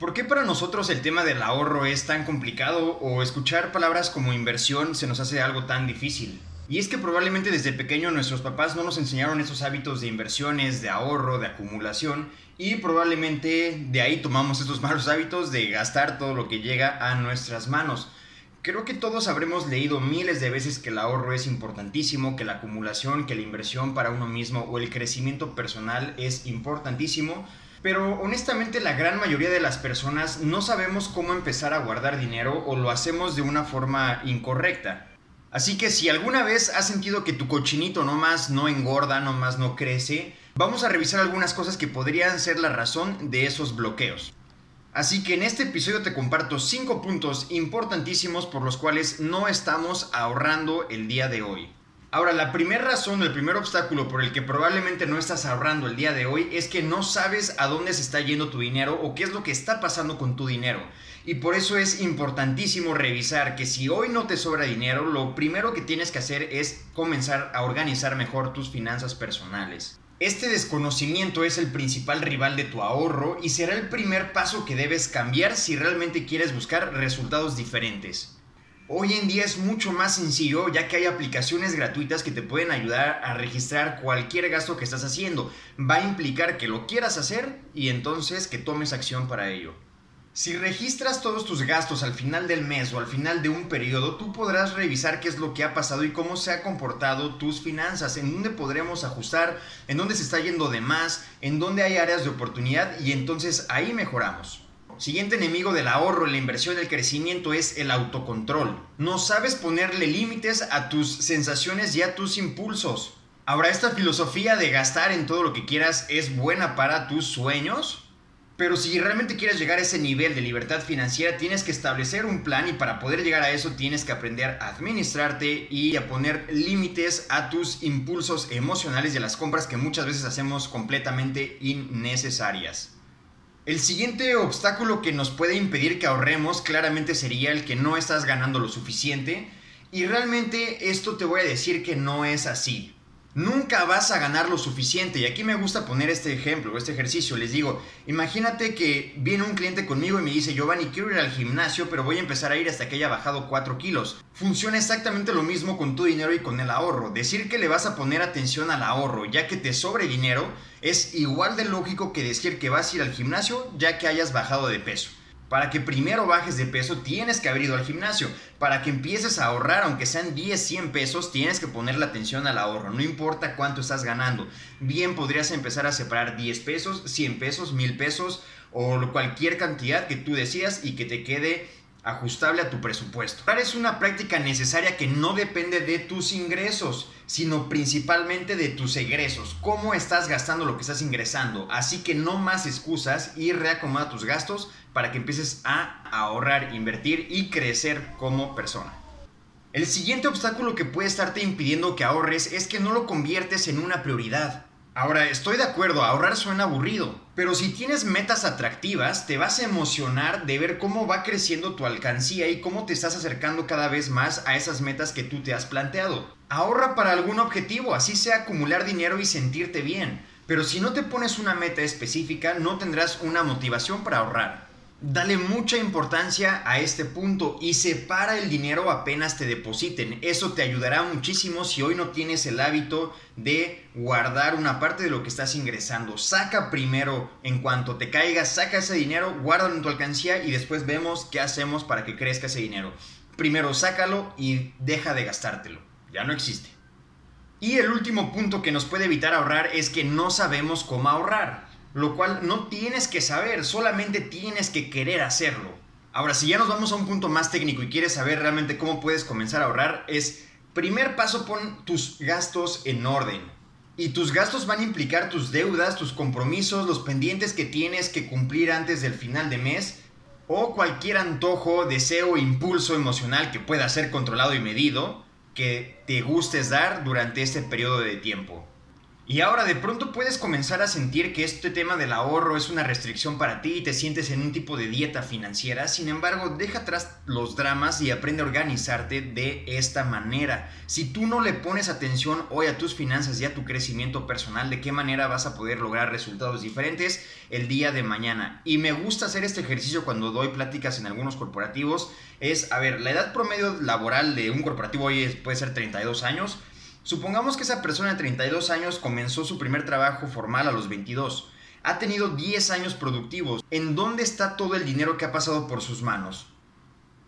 ¿Por qué para nosotros el tema del ahorro es tan complicado o escuchar palabras como inversión se nos hace algo tan difícil? Y es que probablemente desde pequeño nuestros papás no nos enseñaron esos hábitos de inversiones, de ahorro, de acumulación y probablemente de ahí tomamos estos malos hábitos de gastar todo lo que llega a nuestras manos. Creo que todos habremos leído miles de veces que el ahorro es importantísimo, que la acumulación, que la inversión para uno mismo o el crecimiento personal es importantísimo, pero honestamente la gran mayoría de las personas no sabemos cómo empezar a guardar dinero o lo hacemos de una forma incorrecta. Así que si alguna vez has sentido que tu cochinito nomás no engorda, nomás no crece, vamos a revisar algunas cosas que podrían ser la razón de esos bloqueos. Así que en este episodio te comparto 5 puntos importantísimos por los cuales no estamos ahorrando el día de hoy. Ahora, la primera razón, el primer obstáculo por el que probablemente no estás ahorrando el día de hoy es que no sabes a dónde se está yendo tu dinero o qué es lo que está pasando con tu dinero. Y por eso es importantísimo revisar que si hoy no te sobra dinero, lo primero que tienes que hacer es comenzar a organizar mejor tus finanzas personales. Este desconocimiento es el principal rival de tu ahorro y será el primer paso que debes cambiar si realmente quieres buscar resultados diferentes. Hoy en día es mucho más sencillo ya que hay aplicaciones gratuitas que te pueden ayudar a registrar cualquier gasto que estás haciendo. Va a implicar que lo quieras hacer y entonces que tomes acción para ello. Si registras todos tus gastos al final del mes o al final de un periodo, tú podrás revisar qué es lo que ha pasado y cómo se ha comportado tus finanzas, en dónde podremos ajustar, en dónde se está yendo de más, en dónde hay áreas de oportunidad y entonces ahí mejoramos. Siguiente enemigo del ahorro, la inversión, el crecimiento es el autocontrol. No sabes ponerle límites a tus sensaciones y a tus impulsos. Ahora, esta filosofía de gastar en todo lo que quieras es buena para tus sueños, pero si realmente quieres llegar a ese nivel de libertad financiera, tienes que establecer un plan y para poder llegar a eso tienes que aprender a administrarte y a poner límites a tus impulsos emocionales y a las compras que muchas veces hacemos completamente innecesarias. El siguiente obstáculo que nos puede impedir que ahorremos claramente sería el que no estás ganando lo suficiente y realmente esto te voy a decir que no es así. Nunca vas a ganar lo suficiente. Y aquí me gusta poner este ejemplo, este ejercicio. Les digo, imagínate que viene un cliente conmigo y me dice, Giovanni, quiero ir al gimnasio, pero voy a empezar a ir hasta que haya bajado 4 kilos. Funciona exactamente lo mismo con tu dinero y con el ahorro. Decir que le vas a poner atención al ahorro ya que te sobre dinero es igual de lógico que decir que vas a ir al gimnasio ya que hayas bajado de peso. Para que primero bajes de peso tienes que haber ido al gimnasio. Para que empieces a ahorrar, aunque sean 10, 100 pesos, tienes que ponerle atención al ahorro. No importa cuánto estás ganando. Bien podrías empezar a separar 10 pesos, 100 pesos, 1000 pesos o cualquier cantidad que tú decías y que te quede ajustable a tu presupuesto. Es una práctica necesaria que no depende de tus ingresos, sino principalmente de tus egresos. Cómo estás gastando lo que estás ingresando. Así que no más excusas y reacomoda tus gastos para que empieces a ahorrar, invertir y crecer como persona. El siguiente obstáculo que puede estarte impidiendo que ahorres es que no lo conviertes en una prioridad. Ahora, estoy de acuerdo, ahorrar suena aburrido, pero si tienes metas atractivas, te vas a emocionar de ver cómo va creciendo tu alcancía y cómo te estás acercando cada vez más a esas metas que tú te has planteado. Ahorra para algún objetivo, así sea acumular dinero y sentirte bien, pero si no te pones una meta específica, no tendrás una motivación para ahorrar. Dale mucha importancia a este punto y separa el dinero apenas te depositen. Eso te ayudará muchísimo si hoy no tienes el hábito de guardar una parte de lo que estás ingresando. Saca primero, en cuanto te caiga, saca ese dinero, guárdalo en tu alcancía y después vemos qué hacemos para que crezca ese dinero. Primero sácalo y deja de gastártelo. Ya no existe. Y el último punto que nos puede evitar ahorrar es que no sabemos cómo ahorrar lo cual no tienes que saber, solamente tienes que querer hacerlo. Ahora, si ya nos vamos a un punto más técnico y quieres saber realmente cómo puedes comenzar a ahorrar, es, primer paso, pon tus gastos en orden. Y tus gastos van a implicar tus deudas, tus compromisos, los pendientes que tienes que cumplir antes del final de mes, o cualquier antojo, deseo, impulso emocional que pueda ser controlado y medido que te gustes dar durante este periodo de tiempo. Y ahora de pronto puedes comenzar a sentir que este tema del ahorro es una restricción para ti y te sientes en un tipo de dieta financiera. Sin embargo, deja atrás los dramas y aprende a organizarte de esta manera. Si tú no le pones atención hoy a tus finanzas y a tu crecimiento personal, ¿de qué manera vas a poder lograr resultados diferentes el día de mañana? Y me gusta hacer este ejercicio cuando doy pláticas en algunos corporativos. Es, a ver, la edad promedio laboral de un corporativo hoy puede ser 32 años Supongamos que esa persona de 32 años comenzó su primer trabajo formal a los 22. Ha tenido 10 años productivos. ¿En dónde está todo el dinero que ha pasado por sus manos?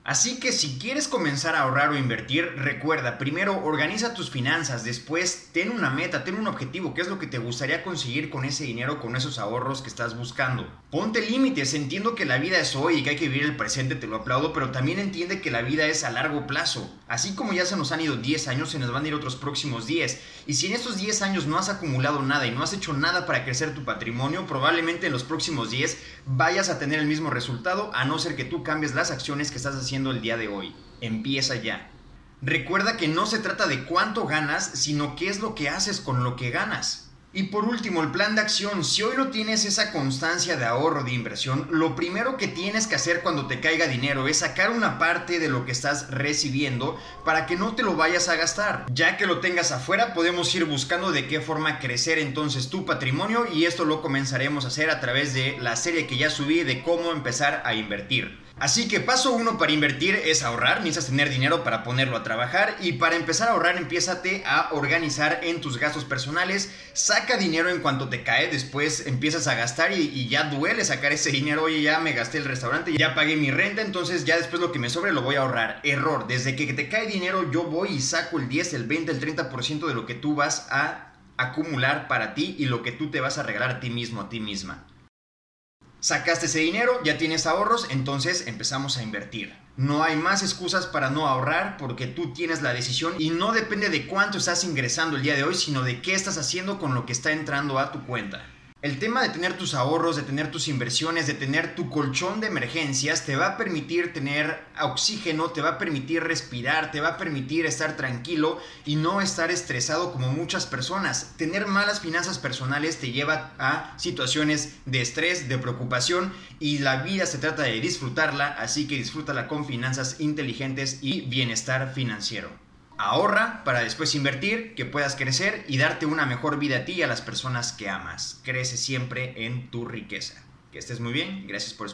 Así que si quieres comenzar a ahorrar o invertir, recuerda, primero organiza tus finanzas, después ten una meta, ten un objetivo, qué es lo que te gustaría conseguir con ese dinero, con esos ahorros que estás buscando. Ponte límites, entiendo que la vida es hoy y que hay que vivir el presente, te lo aplaudo, pero también entiende que la vida es a largo plazo. Así como ya se nos han ido 10 años, se nos van a ir otros próximos 10. Y si en estos 10 años no has acumulado nada y no has hecho nada para crecer tu patrimonio, probablemente en los próximos 10 vayas a tener el mismo resultado, a no ser que tú cambies las acciones que estás haciendo el día de hoy. Empieza ya. Recuerda que no se trata de cuánto ganas, sino qué es lo que haces con lo que ganas. Y por último, el plan de acción. Si hoy no tienes esa constancia de ahorro de inversión, lo primero que tienes que hacer cuando te caiga dinero es sacar una parte de lo que estás recibiendo para que no te lo vayas a gastar. Ya que lo tengas afuera, podemos ir buscando de qué forma crecer entonces tu patrimonio y esto lo comenzaremos a hacer a través de la serie que ya subí de cómo empezar a invertir. Así que paso uno para invertir es ahorrar, necesitas tener dinero para ponerlo a trabajar. Y para empezar a ahorrar empiézate a organizar en tus gastos personales, saca dinero en cuanto te cae, después empiezas a gastar y, ya duele sacar ese dinero, oye ya me gasté el restaurante, ya pagué mi renta, entonces ya después lo que me sobre lo voy a ahorrar. Error, desde que te cae dinero yo voy y saco el 10, el 20, el 30% de lo que tú vas a acumular para ti y lo que tú te vas a regalar a ti mismo, a ti misma. Sacaste ese dinero, ya tienes ahorros, entonces empezamos a invertir. No hay más excusas para no ahorrar porque tú tienes la decisión y no depende de cuánto estás ingresando el día de hoy, sino de qué estás haciendo con lo que está entrando a tu cuenta. El tema de tener tus ahorros, de tener tus inversiones, de tener tu colchón de emergencias, te va a permitir tener oxígeno, te va a permitir respirar, te va a permitir estar tranquilo y no estar estresado como muchas personas. Tener malas finanzas personales te lleva a situaciones de estrés, de preocupación y la vida se trata de disfrutarla, así que disfrútala con finanzas inteligentes y bienestar financiero. Ahorra para después invertir, que puedas crecer y darte una mejor vida a ti y a las personas que amas. Crece siempre en tu riqueza. Que estés muy bien. Gracias por